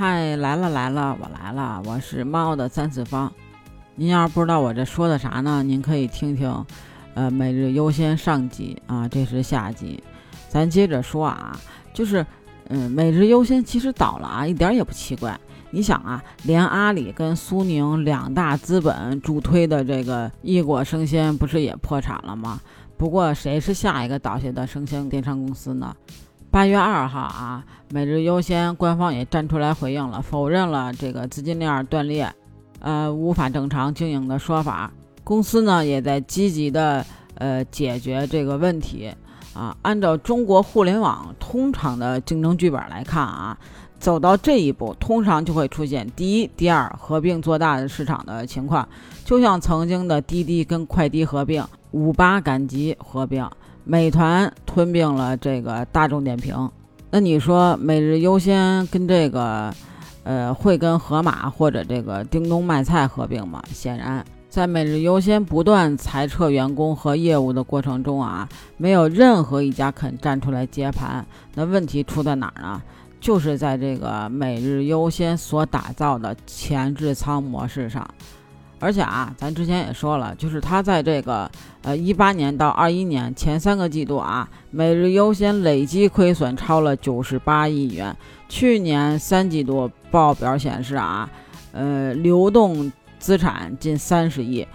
嗨，来了来了，我来了，我是猫的三次方。您要是不知道我这说的啥呢，您可以听听，呃，每日优先上集啊，这是下集。咱接着说啊，就是，嗯，每日优先其实倒了啊，一点也不奇怪。你想啊，连阿里跟苏宁两大资本主推的这个易果生鲜，不是也破产了吗？不过谁是下一个倒下的生鲜电商公司呢？八月二号啊，每日优先官方也站出来回应了，否认了这个资金链断裂，呃，无法正常经营的说法。公司呢也在积极的呃解决这个问题啊。按照中国互联网通常的竞争剧本来看啊，走到这一步，通常就会出现第一、第二合并做大的市场的情况，就像曾经的滴滴跟快滴合并，五八赶集合并。美团吞并了这个大众点评，那你说每日优先跟这个，呃，会跟盒马或者这个叮咚卖菜合并吗？显然，在每日优先不断裁撤员工和业务的过程中啊，没有任何一家肯站出来接盘。那问题出在哪儿呢？就是在这个每日优先所打造的前置仓模式上。而且啊，咱之前也说了，就是它在这个呃一八年到二一年前三个季度啊，每日优先累计亏损超了九十八亿元。去年三季度报表显示啊，呃流动资产近三十亿，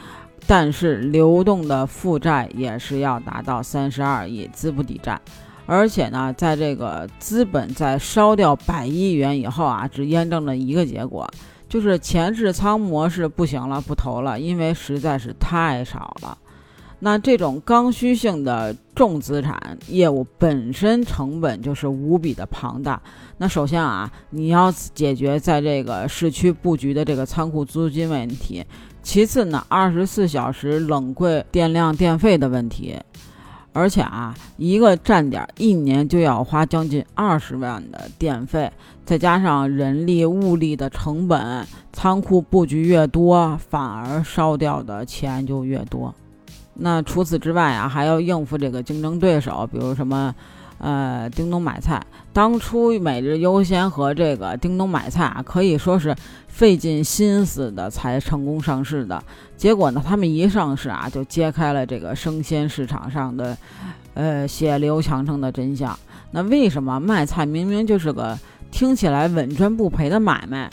但是流动的负债也是要达到三十二亿，资不抵债。而且呢，在这个资本在烧掉百亿元以后啊，只验证了一个结果。就是前置仓模式不行了，不投了，因为实在是太少了。那这种刚需性的重资产业务本身成本就是无比的庞大。那首先啊，你要解决在这个市区布局的这个仓库租金问题；其次呢，二十四小时冷柜电量电费的问题。而且啊，一个站点一年就要花将近二十万的电费，再加上人力物力的成本，仓库布局越多，反而烧掉的钱就越多。那除此之外啊，还要应付这个竞争对手，比如什么。呃，叮咚买菜，当初每日优先和这个叮咚买菜啊，可以说是费尽心思的才成功上市的。结果呢，他们一上市啊，就揭开了这个生鲜市场上的呃血流强盛的真相。那为什么卖菜明明就是个听起来稳赚不赔的买卖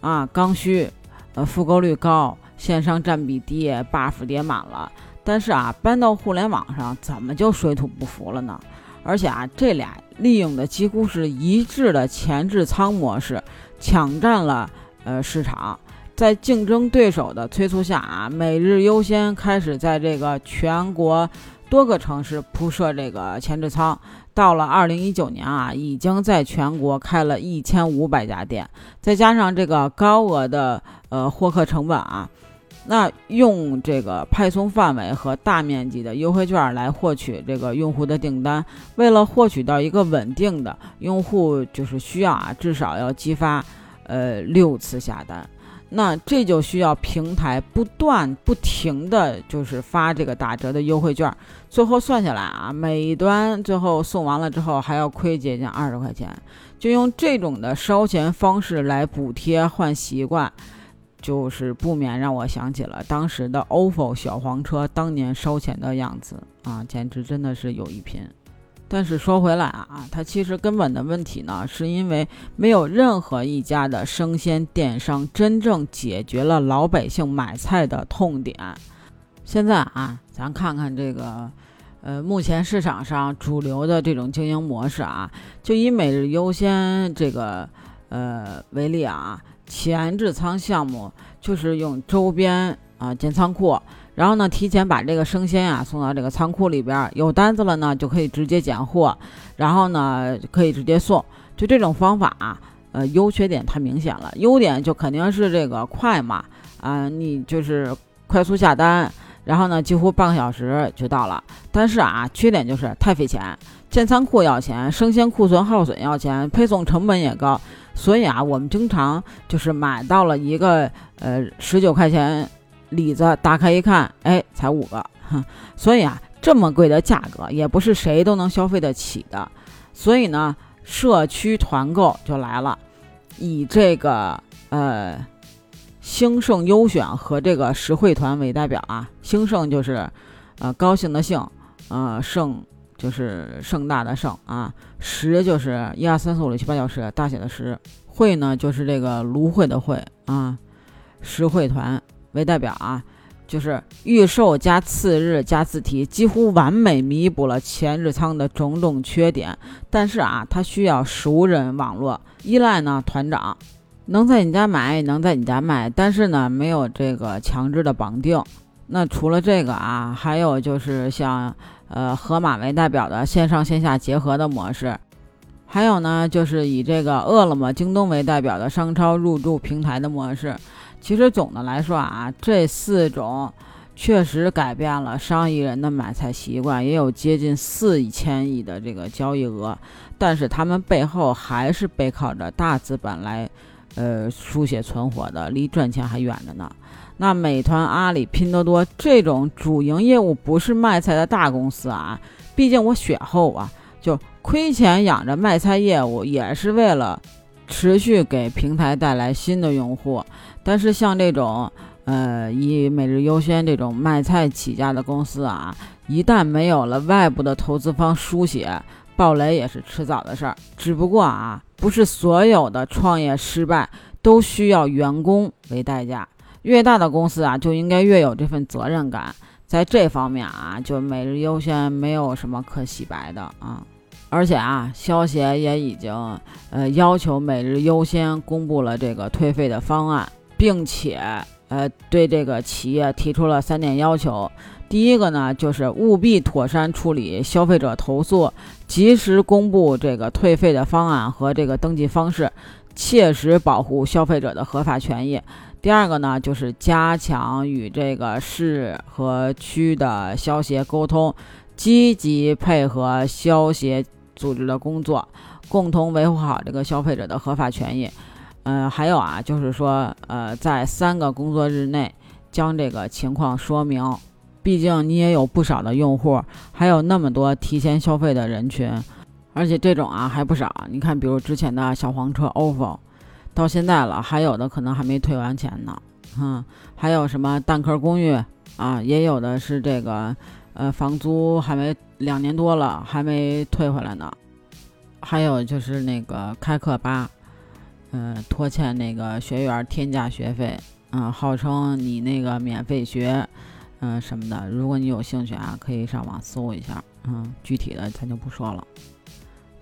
啊？刚需，呃，复购率高，线上占比低，buff 叠满了，但是啊，搬到互联网上怎么就水土不服了呢？而且啊，这俩利用的几乎是一致的前置仓模式，抢占了呃市场。在竞争对手的催促下啊，每日优先开始在这个全国多个城市铺设这个前置仓。到了二零一九年啊，已经在全国开了一千五百家店，再加上这个高额的呃获客成本啊。那用这个派送范围和大面积的优惠券来获取这个用户的订单，为了获取到一个稳定的用户，就是需要啊，至少要激发呃六次下单。那这就需要平台不断不停的就是发这个打折的优惠券，最后算下来啊，每一端最后送完了之后还要亏接近二十块钱，就用这种的烧钱方式来补贴换习惯。就是不免让我想起了当时的 ofo 小黄车当年烧钱的样子啊，简直真的是有一拼。但是说回来啊，它其实根本的问题呢，是因为没有任何一家的生鲜电商真正解决了老百姓买菜的痛点。现在啊，咱看看这个，呃，目前市场上主流的这种经营模式啊，就以每日优先这个呃为例啊。前置仓项目就是用周边啊建仓库，然后呢提前把这个生鲜啊送到这个仓库里边，有单子了呢就可以直接拣货，然后呢可以直接送。就这种方法啊，呃优缺点太明显了。优点就肯定是这个快嘛，啊你就是快速下单，然后呢几乎半个小时就到了。但是啊缺点就是太费钱，建仓库要钱，生鲜库存耗损要钱，配送成本也高。所以啊，我们经常就是买到了一个呃十九块钱李子，打开一看，哎，才五个，哼。所以啊，这么贵的价格也不是谁都能消费得起的。所以呢，社区团购就来了。以这个呃兴盛优选和这个实惠团为代表啊。兴盛就是呃高兴的兴，呃盛就是盛大的盛啊。十就是一二三四五六七八九十大写的十。会呢就是这个芦荟的会啊。十会团为代表啊。就是预售加次日加自提，几乎完美弥补了前日仓的种种缺点。但是啊，它需要熟人网络依赖呢，团长能在你家买，能在你家卖，但是呢，没有这个强制的绑定。那除了这个啊，还有就是像呃盒马为代表的线上线下结合的模式，还有呢，就是以这个饿了么、京东为代表的商超入驻平台的模式。其实总的来说啊，这四种确实改变了上亿人的买菜习惯，也有接近四千亿的这个交易额。但是他们背后还是背靠着大资本来，呃，书写存活的，离赚钱还远着呢。那美团、阿里、拼多多这种主营业务不是卖菜的大公司啊，毕竟我血厚啊，就亏钱养着卖菜业务，也是为了持续给平台带来新的用户。但是像这种，呃，以每日优鲜这种卖菜起家的公司啊，一旦没有了外部的投资方书写，暴雷也是迟早的事儿。只不过啊，不是所有的创业失败都需要员工为代价。越大的公司啊，就应该越有这份责任感。在这方面啊，就每日优先没有什么可洗白的啊。而且啊，消协也已经呃要求每日优先公布了这个退费的方案。并且，呃，对这个企业提出了三点要求。第一个呢，就是务必妥善处理消费者投诉，及时公布这个退费的方案和这个登记方式，切实保护消费者的合法权益。第二个呢，就是加强与这个市和区的消协沟通，积极配合消协组织的工作，共同维护好这个消费者的合法权益。嗯，还有啊，就是说，呃，在三个工作日内将这个情况说明。毕竟你也有不少的用户，还有那么多提前消费的人群，而且这种啊还不少。你看，比如之前的小黄车 ofo，到现在了，还有的可能还没退完钱呢。嗯，还有什么蛋壳公寓啊，也有的是这个，呃，房租还没两年多了，还没退回来呢。还有就是那个开课吧。嗯，拖欠那个学员天价学费，嗯，号称你那个免费学，嗯什么的。如果你有兴趣啊，可以上网搜一下，嗯，具体的咱就不说了。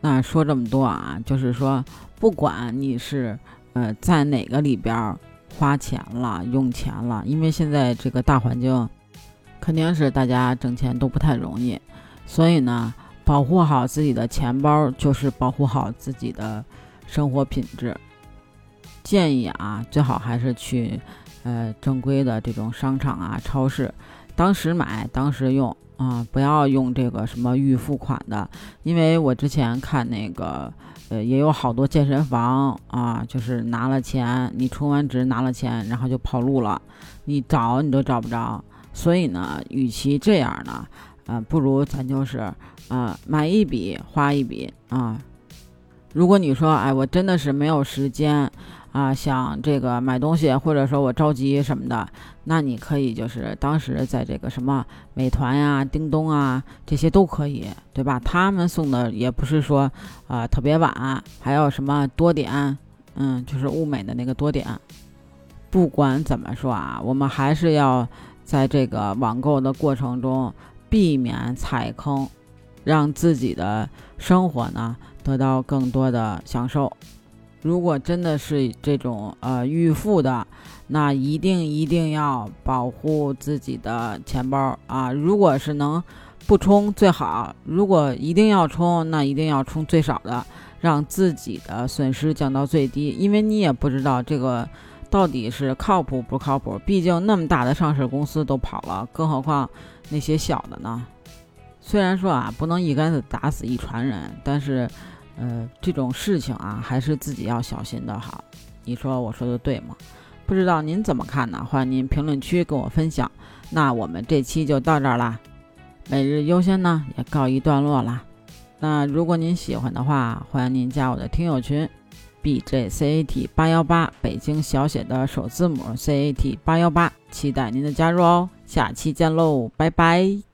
那说这么多啊，就是说，不管你是呃在哪个里边花钱了、用钱了，因为现在这个大环境肯定是大家挣钱都不太容易，所以呢，保护好自己的钱包就是保护好自己的生活品质。建议啊，最好还是去，呃，正规的这种商场啊、超市，当时买当时用啊，不要用这个什么预付款的，因为我之前看那个，呃，也有好多健身房啊，就是拿了钱，你充完值拿了钱，然后就跑路了，你找你都找不着。所以呢，与其这样呢，呃，不如咱就是，啊，买一笔花一笔啊。如果你说，哎，我真的是没有时间。啊，想这个买东西，或者说我着急什么的，那你可以就是当时在这个什么美团呀、叮咚啊这些都可以，对吧？他们送的也不是说啊特别晚，还有什么多点，嗯，就是物美的那个多点。不管怎么说啊，我们还是要在这个网购的过程中避免踩坑，让自己的生活呢得到更多的享受。如果真的是这种呃预付的，那一定一定要保护自己的钱包啊！如果是能不充最好，如果一定要充，那一定要充最少的，让自己的损失降到最低。因为你也不知道这个到底是靠谱不靠谱，毕竟那么大的上市公司都跑了，更何况那些小的呢？虽然说啊，不能一竿子打死一船人，但是。呃，这种事情啊，还是自己要小心的好。你说我说的对吗？不知道您怎么看呢？欢迎您评论区跟我分享。那我们这期就到这儿啦，每日优先呢也告一段落啦。那如果您喜欢的话，欢迎您加我的听友群，b j c a t 八幺八，北京小写的首字母 c a t 八幺八，期待您的加入哦！下期见喽，拜拜。